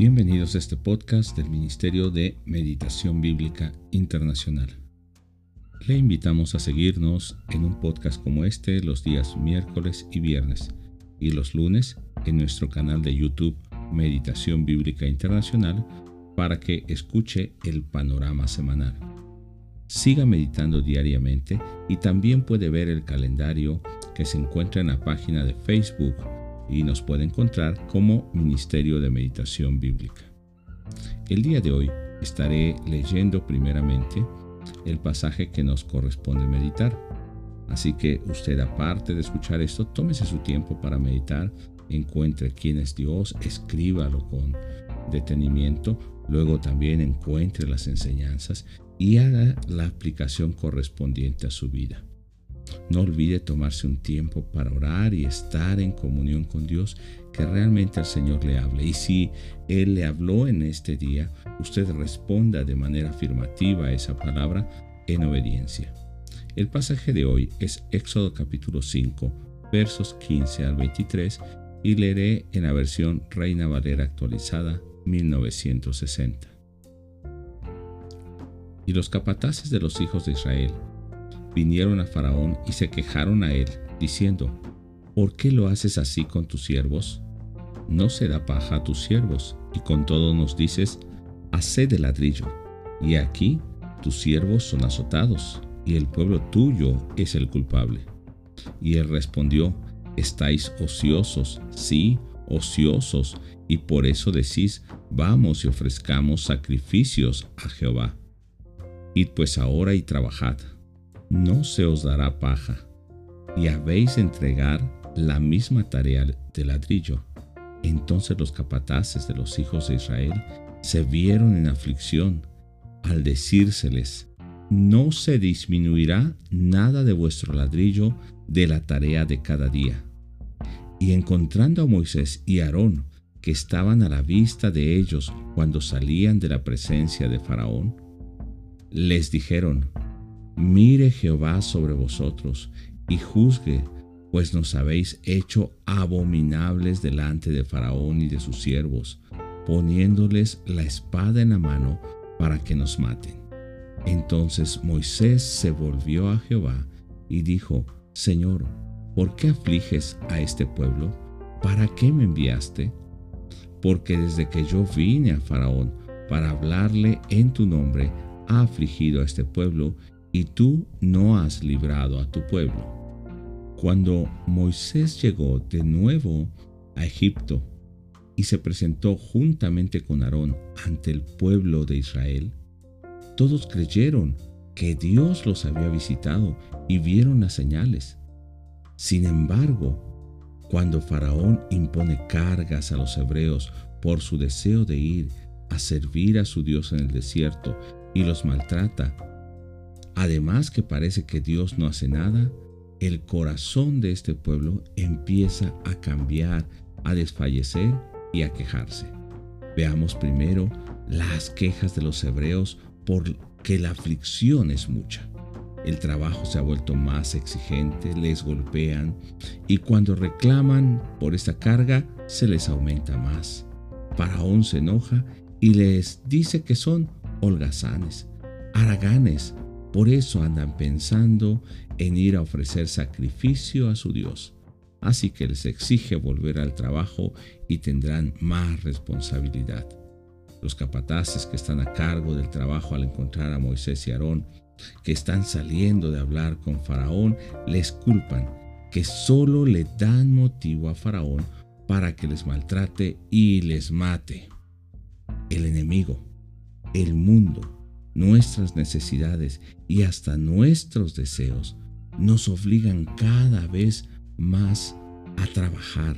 Bienvenidos a este podcast del Ministerio de Meditación Bíblica Internacional. Le invitamos a seguirnos en un podcast como este los días miércoles y viernes y los lunes en nuestro canal de YouTube Meditación Bíblica Internacional para que escuche el panorama semanal. Siga meditando diariamente y también puede ver el calendario que se encuentra en la página de Facebook y nos puede encontrar como Ministerio de Meditación Bíblica. El día de hoy estaré leyendo primeramente el pasaje que nos corresponde meditar. Así que usted aparte de escuchar esto, tómese su tiempo para meditar, encuentre quién es Dios, escríbalo con detenimiento, luego también encuentre las enseñanzas y haga la aplicación correspondiente a su vida. No olvide tomarse un tiempo para orar y estar en comunión con Dios, que realmente el Señor le hable. Y si Él le habló en este día, usted responda de manera afirmativa a esa palabra en obediencia. El pasaje de hoy es Éxodo capítulo 5, versos 15 al 23, y leeré en la versión Reina Valera actualizada 1960. Y los capataces de los hijos de Israel vinieron a Faraón y se quejaron a él, diciendo, ¿por qué lo haces así con tus siervos? No se da paja a tus siervos, y con todo nos dices, haced de ladrillo, y aquí tus siervos son azotados, y el pueblo tuyo es el culpable. Y él respondió, estáis ociosos, sí, ociosos, y por eso decís, vamos y ofrezcamos sacrificios a Jehová. Id pues ahora y trabajad no se os dará paja, y habéis de entregar la misma tarea de ladrillo. Entonces los capataces de los hijos de Israel se vieron en aflicción al decírseles, no se disminuirá nada de vuestro ladrillo de la tarea de cada día. Y encontrando a Moisés y Aarón, que estaban a la vista de ellos cuando salían de la presencia de Faraón, les dijeron, Mire Jehová sobre vosotros y juzgue, pues nos habéis hecho abominables delante de Faraón y de sus siervos, poniéndoles la espada en la mano para que nos maten. Entonces Moisés se volvió a Jehová y dijo, Señor, ¿por qué afliges a este pueblo? ¿Para qué me enviaste? Porque desde que yo vine a Faraón para hablarle en tu nombre, ha afligido a este pueblo y tú no has librado a tu pueblo. Cuando Moisés llegó de nuevo a Egipto y se presentó juntamente con Aarón ante el pueblo de Israel, todos creyeron que Dios los había visitado y vieron las señales. Sin embargo, cuando Faraón impone cargas a los hebreos por su deseo de ir a servir a su Dios en el desierto y los maltrata, Además que parece que Dios no hace nada, el corazón de este pueblo empieza a cambiar, a desfallecer y a quejarse. Veamos primero las quejas de los hebreos porque la aflicción es mucha. El trabajo se ha vuelto más exigente, les golpean y cuando reclaman por esta carga se les aumenta más. Faraón se enoja y les dice que son holgazanes, haraganes, por eso andan pensando en ir a ofrecer sacrificio a su Dios. Así que les exige volver al trabajo y tendrán más responsabilidad. Los capataces que están a cargo del trabajo al encontrar a Moisés y Aarón, que están saliendo de hablar con Faraón, les culpan que solo le dan motivo a Faraón para que les maltrate y les mate. El enemigo, el mundo, nuestras necesidades y hasta nuestros deseos nos obligan cada vez más a trabajar,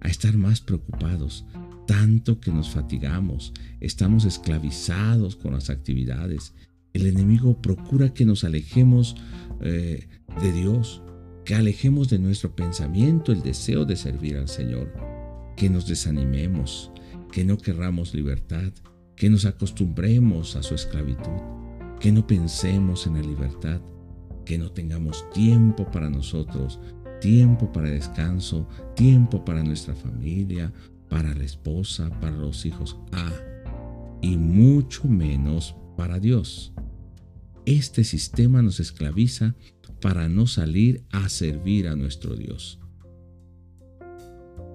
a estar más preocupados, tanto que nos fatigamos, estamos esclavizados con las actividades. El enemigo procura que nos alejemos eh, de Dios, que alejemos de nuestro pensamiento el deseo de servir al Señor, que nos desanimemos, que no querramos libertad, que nos acostumbremos a su esclavitud, que no pensemos en la libertad, que no tengamos tiempo para nosotros, tiempo para descanso, tiempo para nuestra familia, para la esposa, para los hijos. Ah, y mucho menos para Dios. Este sistema nos esclaviza para no salir a servir a nuestro Dios.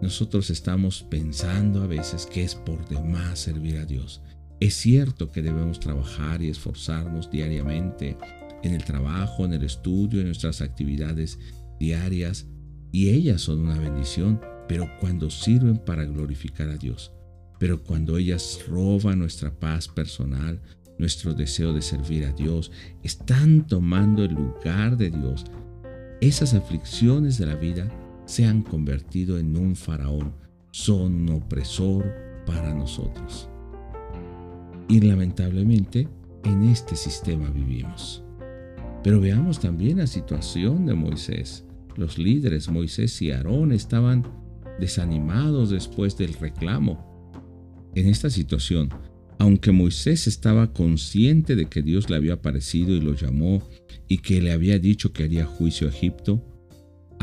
Nosotros estamos pensando a veces que es por demás servir a Dios. Es cierto que debemos trabajar y esforzarnos diariamente en el trabajo, en el estudio, en nuestras actividades diarias, y ellas son una bendición, pero cuando sirven para glorificar a Dios, pero cuando ellas roban nuestra paz personal, nuestro deseo de servir a Dios, están tomando el lugar de Dios, esas aflicciones de la vida se han convertido en un faraón, son un opresor para nosotros. Y lamentablemente en este sistema vivimos. Pero veamos también la situación de Moisés. Los líderes Moisés y Aarón estaban desanimados después del reclamo. En esta situación, aunque Moisés estaba consciente de que Dios le había aparecido y lo llamó y que le había dicho que haría juicio a Egipto,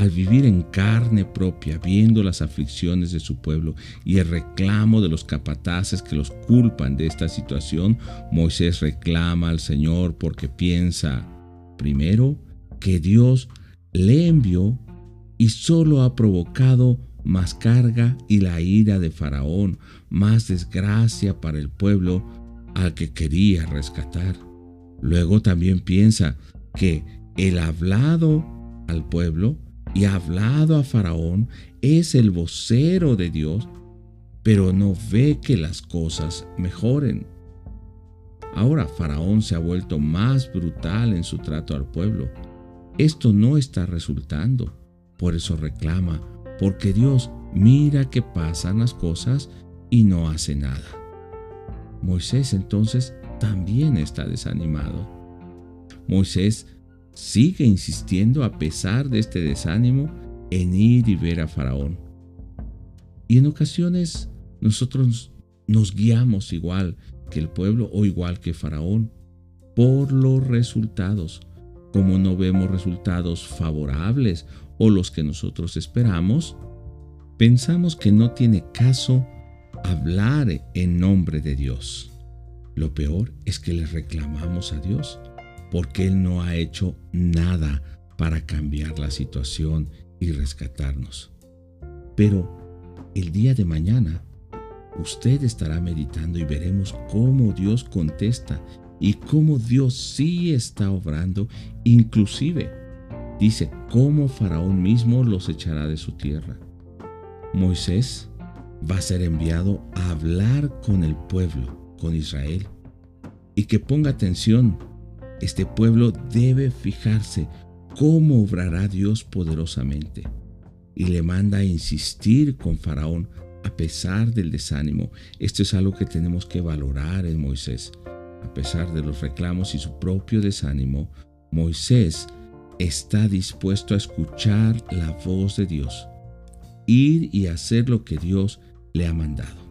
al vivir en carne propia, viendo las aflicciones de su pueblo y el reclamo de los capataces que los culpan de esta situación, Moisés reclama al Señor porque piensa, primero, que Dios le envió y solo ha provocado más carga y la ira de Faraón, más desgracia para el pueblo al que quería rescatar. Luego también piensa que el hablado al pueblo y ha hablado a Faraón es el vocero de Dios, pero no ve que las cosas mejoren. Ahora Faraón se ha vuelto más brutal en su trato al pueblo. Esto no está resultando. Por eso reclama, porque Dios mira que pasan las cosas y no hace nada. Moisés entonces también está desanimado. Moisés sigue insistiendo a pesar de este desánimo en ir y ver a Faraón. Y en ocasiones nosotros nos guiamos igual que el pueblo o igual que Faraón por los resultados. Como no vemos resultados favorables o los que nosotros esperamos, pensamos que no tiene caso hablar en nombre de Dios. Lo peor es que le reclamamos a Dios porque Él no ha hecho nada para cambiar la situación y rescatarnos. Pero el día de mañana, usted estará meditando y veremos cómo Dios contesta y cómo Dios sí está obrando, inclusive dice cómo Faraón mismo los echará de su tierra. Moisés va a ser enviado a hablar con el pueblo, con Israel, y que ponga atención este pueblo debe fijarse cómo obrará Dios poderosamente y le manda a insistir con Faraón a pesar del desánimo. Esto es algo que tenemos que valorar en Moisés. A pesar de los reclamos y su propio desánimo, Moisés está dispuesto a escuchar la voz de Dios, ir y hacer lo que Dios le ha mandado.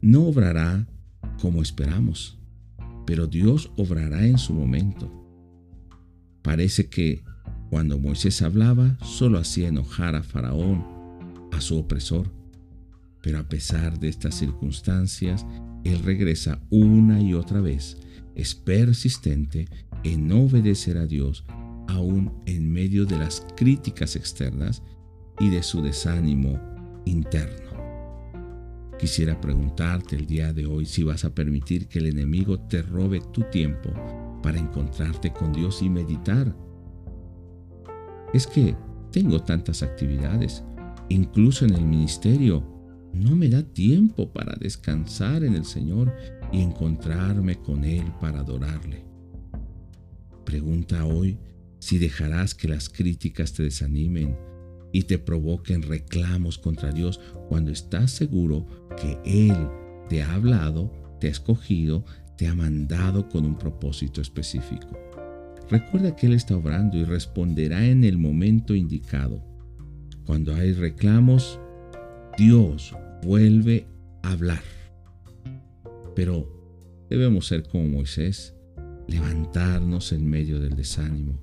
No obrará como esperamos, pero Dios obrará en su momento. Parece que cuando Moisés hablaba, solo hacía enojar a Faraón, a su opresor. Pero a pesar de estas circunstancias, él regresa una y otra vez, es persistente en obedecer a Dios, aún en medio de las críticas externas y de su desánimo interno. Quisiera preguntarte el día de hoy si vas a permitir que el enemigo te robe tu tiempo para encontrarte con Dios y meditar. Es que tengo tantas actividades, incluso en el ministerio, no me da tiempo para descansar en el Señor y encontrarme con Él para adorarle. Pregunta hoy si dejarás que las críticas te desanimen y te provoquen reclamos contra Dios cuando estás seguro que Él te ha hablado, te ha escogido, te ha mandado con un propósito específico. Recuerda que Él está obrando y responderá en el momento indicado. Cuando hay reclamos, Dios vuelve a hablar. Pero debemos ser como Moisés, levantarnos en medio del desánimo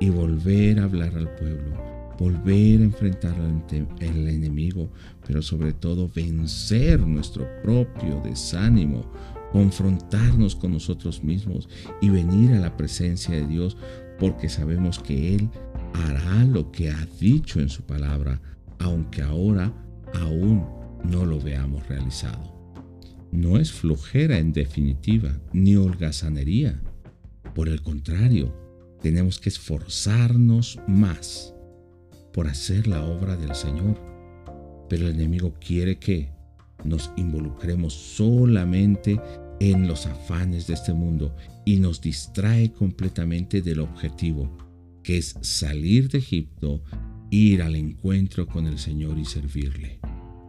y volver a hablar al pueblo volver a enfrentar al enemigo, pero sobre todo vencer nuestro propio desánimo, confrontarnos con nosotros mismos y venir a la presencia de Dios porque sabemos que Él hará lo que ha dicho en su palabra, aunque ahora aún no lo veamos realizado. No es flojera en definitiva, ni holgazanería. Por el contrario, tenemos que esforzarnos más por hacer la obra del Señor. Pero el enemigo quiere que nos involucremos solamente en los afanes de este mundo y nos distrae completamente del objetivo, que es salir de Egipto, ir al encuentro con el Señor y servirle.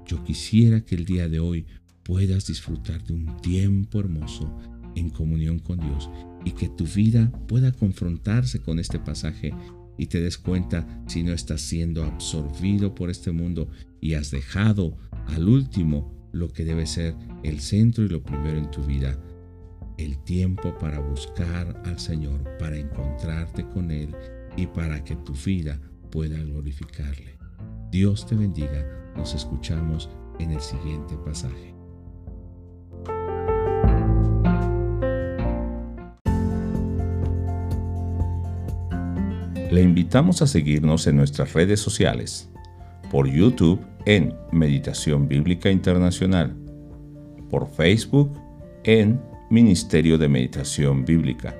Yo quisiera que el día de hoy puedas disfrutar de un tiempo hermoso en comunión con Dios y que tu vida pueda confrontarse con este pasaje y te des cuenta si no estás siendo absorbido por este mundo y has dejado al último lo que debe ser el centro y lo primero en tu vida, el tiempo para buscar al Señor, para encontrarte con Él y para que tu vida pueda glorificarle. Dios te bendiga. Nos escuchamos en el siguiente pasaje. Le invitamos a seguirnos en nuestras redes sociales, por YouTube en Meditación Bíblica Internacional, por Facebook en Ministerio de Meditación Bíblica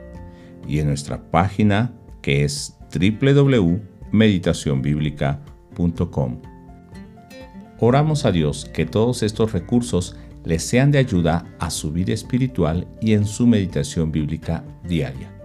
y en nuestra página que es www.meditacionbiblica.com. Oramos a Dios que todos estos recursos les sean de ayuda a su vida espiritual y en su meditación bíblica diaria